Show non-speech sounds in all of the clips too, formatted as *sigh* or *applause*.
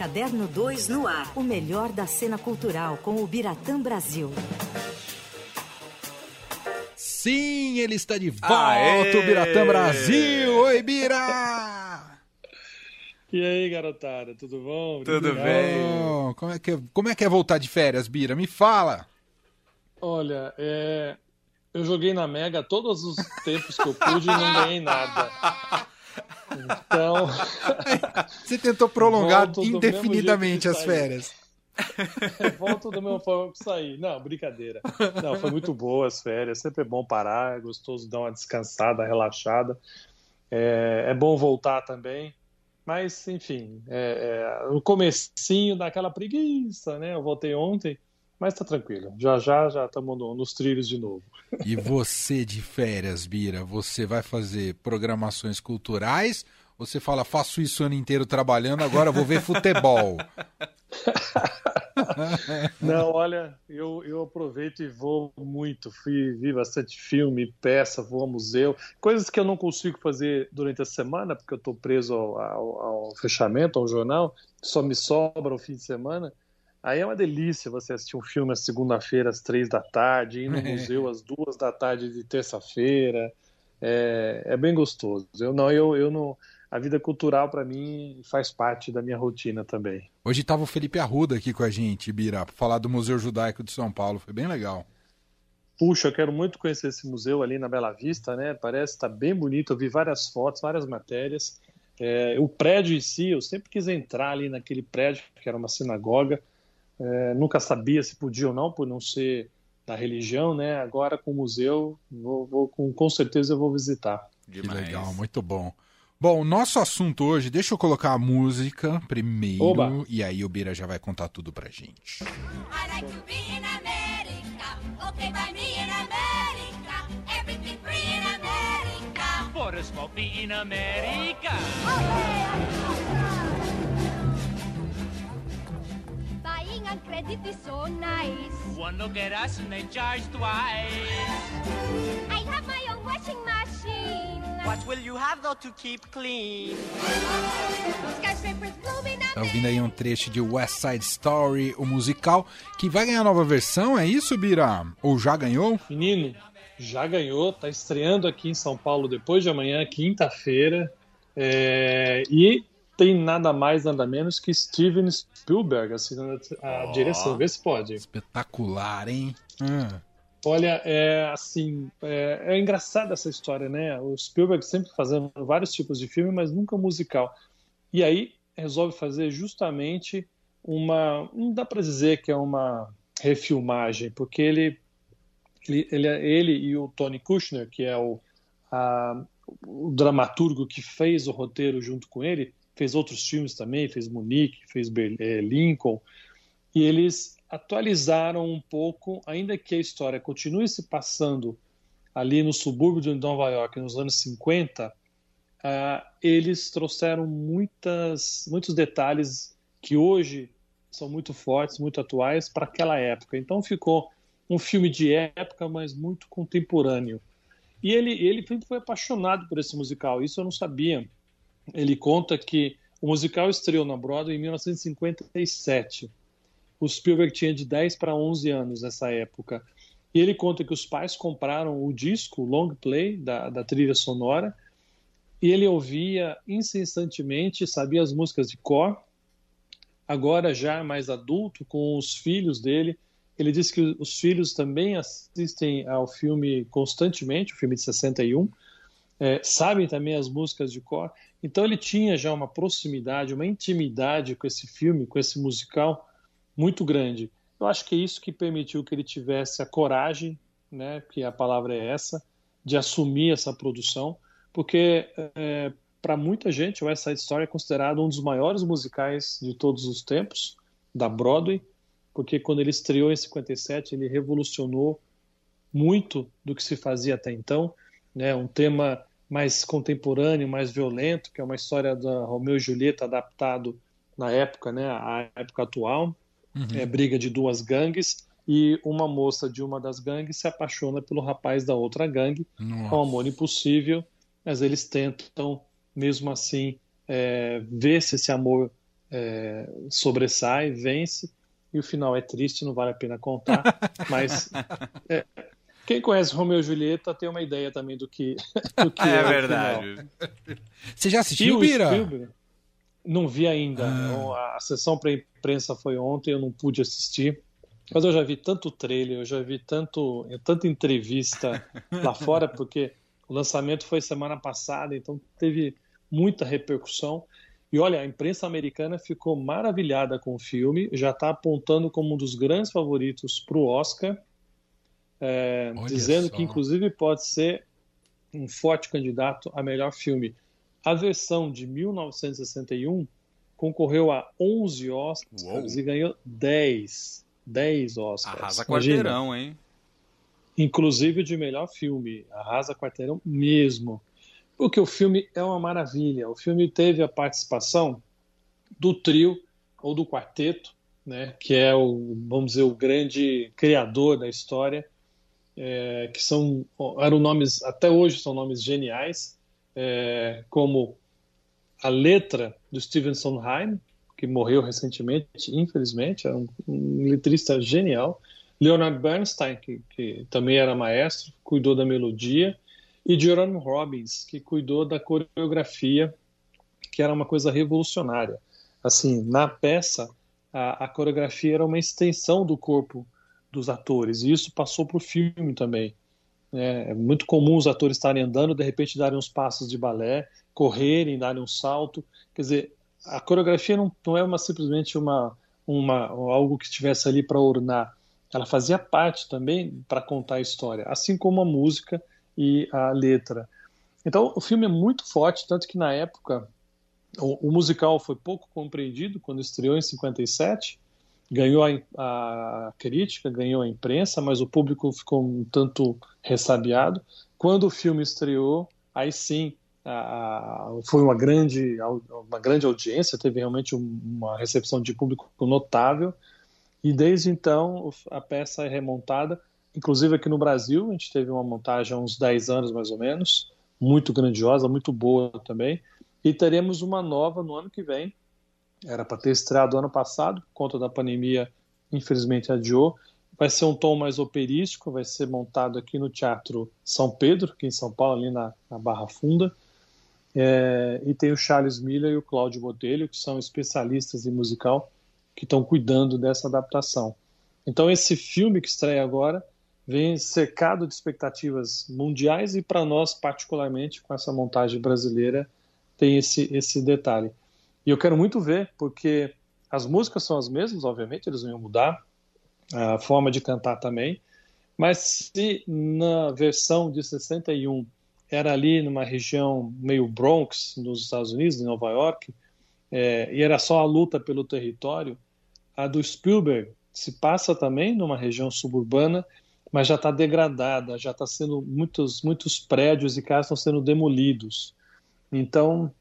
Caderno 2 no ar. O melhor da cena cultural com o Biratã Brasil. Sim, ele está de volta, o Biratã Brasil. Oi, Bira! E aí, garotada, tudo bom? Tudo bem? Como é, que, é, como é que é voltar de férias, Bira? Me fala! Olha, é, eu joguei na Mega todos os tempos que eu pude e não ganhei nada. *laughs* Então. *laughs* Você tentou prolongar indefinidamente as férias. Volto do meu forma sair. Não, brincadeira. Não, foi muito boa as férias. Sempre é bom parar, é gostoso dar uma descansada, relaxada. É, é bom voltar também. Mas, enfim, é, é, o comecinho daquela preguiça, né? Eu voltei ontem. Mas tá tranquilo. Já já já estamos no, nos trilhos de novo. E você de férias, Bira, você vai fazer programações culturais? Ou você fala, faço isso o ano inteiro trabalhando, agora vou ver futebol? *laughs* Não, olha, eu, eu aproveito e vou muito. Fui, vi bastante filme, peça, vou ao museu. Coisas que eu não consigo fazer durante a semana, porque eu estou preso ao, ao, ao fechamento, ao jornal, só me sobra o fim de semana. Aí é uma delícia você assistir um filme às segunda-feira, às três da tarde, ir no *laughs* museu às duas da tarde de terça-feira. É, é, bem gostoso. Eu não, eu, eu não. A vida cultural para mim faz parte da minha rotina também. Hoje estava o Felipe Arruda aqui com a gente, Bira, para falar do Museu Judaico de São Paulo. Foi bem legal. Puxa, eu quero muito conhecer esse museu ali na Bela Vista, né? Parece estar tá bem bonito. Eu vi várias fotos, várias matérias. É, o prédio em si, eu sempre quis entrar ali naquele prédio, que era uma sinagoga. É, nunca sabia se podia ou não, por não ser da religião, né? Agora com o museu, vou, vou com, com certeza eu vou visitar. Que legal, muito bom. Bom, nosso assunto hoje, deixa eu colocar a música primeiro Oba. e aí o Bira já vai contar tudo pra gente. For a smoke in America. Credit is so nice. One look at us and they charge twice. I have my own washing machine. What will you have though to keep clean? Tá ouvindo aí um trecho de West Side Story, o musical, que vai ganhar nova versão, é isso, Bira? Ou já ganhou? Menino, já ganhou, tá estreando aqui em São Paulo depois de amanhã, quinta-feira. É... E tem nada mais, nada menos que Steven Spielberg assinando a oh, direção. Vê se pode. Espetacular, hein? Hum. Olha, é assim, é, é engraçada essa história, né? O Spielberg sempre fazendo vários tipos de filme, mas nunca musical. E aí resolve fazer justamente uma, não dá para dizer que é uma refilmagem, porque ele, ele, ele, ele e o Tony Kushner, que é o, a, o dramaturgo que fez o roteiro junto com ele, fez outros filmes também, fez Munique, fez é, Lincoln, e eles atualizaram um pouco, ainda que a história continue se passando ali no subúrbio de Nova York nos anos 50, uh, ah, eles trouxeram muitas, muitos detalhes que hoje são muito fortes, muito atuais para aquela época. Então ficou um filme de época, mas muito contemporâneo. E ele, ele foi apaixonado por esse musical, isso eu não sabia ele conta que o musical estreou na Broadway em 1957. O Spielberg tinha de 10 para 11 anos nessa época. E ele conta que os pais compraram o disco, o long play da, da trilha sonora, e ele ouvia incessantemente, sabia as músicas de cor. Agora, já mais adulto, com os filhos dele, ele disse que os filhos também assistem ao filme constantemente, o filme de 61, é, sabem também as músicas de cor. Então ele tinha já uma proximidade, uma intimidade com esse filme, com esse musical muito grande. Eu acho que é isso que permitiu que ele tivesse a coragem, né, que a palavra é essa, de assumir essa produção, porque é, para muita gente West Side Story é considerado um dos maiores musicais de todos os tempos da Broadway, porque quando ele estreou em 57 ele revolucionou muito do que se fazia até então, né, um tema mais contemporâneo, mais violento, que é uma história da Romeu e Julieta adaptado na época, né, à época atual, uhum. é briga de duas gangues e uma moça de uma das gangues se apaixona pelo rapaz da outra gangue, Nossa. é um amor impossível, mas eles tentam mesmo assim é, ver se esse amor é, sobressai, vence, e o final é triste, não vale a pena contar, *laughs* mas é, quem conhece Romeu e Julieta tem uma ideia também do que, *laughs* do que é, é, verdade. Você já assistiu, o Bira? Spielberg, não vi ainda. Ah. A, a sessão para imprensa foi ontem, eu não pude assistir. Mas eu já vi tanto trailer, eu já vi tanto, tanta entrevista *laughs* lá fora, porque o lançamento foi semana passada, então teve muita repercussão. E olha, a imprensa americana ficou maravilhada com o filme, já está apontando como um dos grandes favoritos para o Oscar, é, dizendo só. que inclusive pode ser um forte candidato a melhor filme. A versão de 1961 concorreu a 11 Oscars Uou. e ganhou 10. 10 Oscars. Arrasa quarteirão, hein? Inclusive de melhor filme. Arrasa quarteirão mesmo. Porque o filme é uma maravilha. O filme teve a participação do trio ou do quarteto, né, que é o, vamos dizer, o grande criador da história, é, que são eram nomes até hoje são nomes geniais, é, como a letra do Steven Sondheim, que morreu recentemente, infelizmente, era um, um letrista genial. Leonard Bernstein, que, que também era maestro, cuidou da melodia, e Jerome Robbins, que cuidou da coreografia, que era uma coisa revolucionária. Assim, na peça, a, a coreografia era uma extensão do corpo dos atores, e isso passou para o filme também. É, é muito comum os atores estarem andando, de repente darem uns passos de balé, correrem, darem um salto. Quer dizer, a coreografia não, não é uma, simplesmente uma, uma, algo que estivesse ali para ornar. Ela fazia parte também para contar a história, assim como a música e a letra. Então, o filme é muito forte, tanto que na época o, o musical foi pouco compreendido quando estreou em 57, ganhou a, crítica, ganhou a imprensa, mas o público ficou um tanto ressabiado. Quando o filme estreou, aí sim a, foi uma grande, uma grande audiência, teve realmente um, uma recepção de público notável, e desde então a peça é remontada, inclusive aqui no Brasil, a gente teve uma montagem há uns 10 anos mais ou menos, muito grandiosa, muito boa também, e teremos uma nova no ano que vem. Era para ter estreado ano passado, por conta da pandemia, infelizmente adiou. Vai ser um tom mais operístico, vai ser montado aqui no Teatro São Pedro, aqui em São Paulo, ali na, na Barra Funda. É, e tem o Charles Miller e o Cláudio Botelho, que são especialistas em musical, que estão cuidando dessa adaptação. Então, esse filme que estreia agora vem cercado de expectativas mundiais e, para nós, particularmente, com essa montagem brasileira, tem esse, esse detalhe. E eu quero muito ver, porque as músicas são as mesmas, obviamente, eles não iam mudar, a forma de cantar também, mas se na versão de 61 era ali numa região meio Bronx, nos Estados Unidos, em Nova York, é, e era só a luta pelo território, a do Spielberg se passa também numa região suburbana, mas já está degradada, já está sendo muitos muitos prédios e casas estão sendo demolidos. Então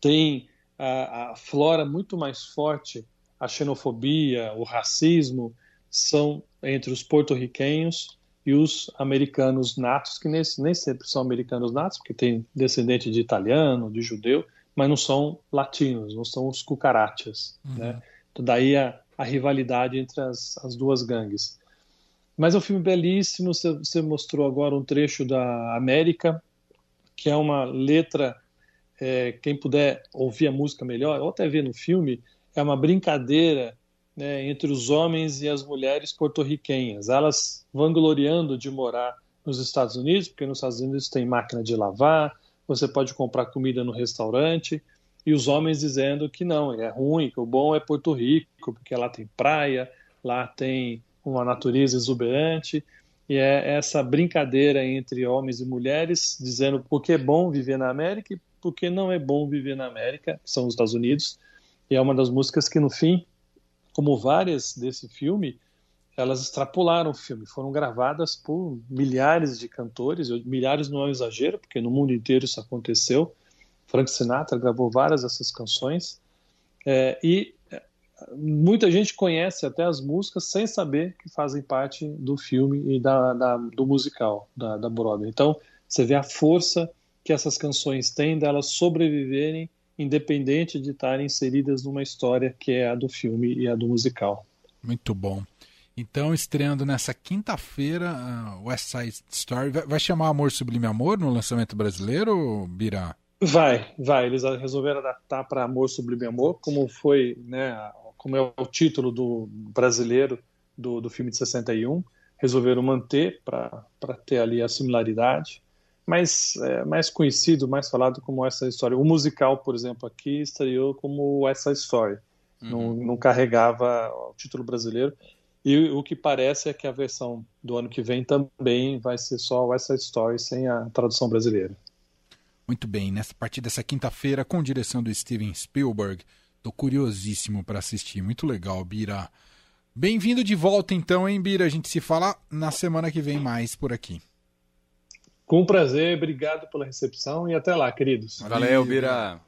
tem a, a flora muito mais forte, a xenofobia, o racismo são entre os porto-riquenhos e os americanos natos, que nem, nem sempre são americanos natos, porque tem descendente de italiano, de judeu, mas não são latinos, não são os cucarachas. Uhum. Né? Então, daí a, a rivalidade entre as, as, duas gangues. Mas é um filme belíssimo, você, você, mostrou agora um trecho da América, que é uma letra, é, quem puder ouvir a música melhor, ou até ver no filme, é uma brincadeira né, entre os homens e as mulheres porto-riquenhas. Elas vangloriando de morar nos Estados Unidos, porque nos Estados Unidos tem máquina de lavar, você pode comprar comida no restaurante, e os homens dizendo que não, é ruim, que o bom é Porto Rico, porque lá tem praia, lá tem uma natureza exuberante, e é essa brincadeira entre homens e mulheres, dizendo por que é bom viver na América e por que não é bom viver na América, que são os Estados Unidos, e é uma das músicas que no fim como várias desse filme, elas extrapolaram o filme, foram gravadas por milhares de cantores, milhares não é um exagero, porque no mundo inteiro isso aconteceu. Frank Sinatra gravou várias dessas canções, é, e muita gente conhece até as músicas sem saber que fazem parte do filme e da, da, do musical, da, da Broadway. Então, você vê a força que essas canções têm delas sobreviverem independente de estarem inseridas numa história que é a do filme e a do musical. Muito bom. Então, estreando nessa quinta-feira, uh, West Side Story. Vai, vai, chamar Amor Sublime Amor no lançamento brasileiro, Bira? Vai, vai. Eles resolveram adaptar para Amor Sublime Amor, como foi, né, como é o título do brasileiro do, do filme de 61. Resolveram manter para ter ali a similaridade. Mas é, mais conhecido, mais falado como essa história. O musical, por exemplo, aqui estreou como essa história. Uhum. Não, não carregava o título brasileiro. E o que parece é que a versão do ano que vem também vai ser só essa história sem a tradução brasileira. Muito bem, nessa partir dessa quinta-feira, com direção do Steven Spielberg, tô curiosíssimo para assistir. Muito legal, Bira. Bem-vindo de volta então, hein, Bira? A gente se fala na semana que vem mais por aqui. Com prazer, obrigado pela recepção e até lá, queridos. Valeu, Bira.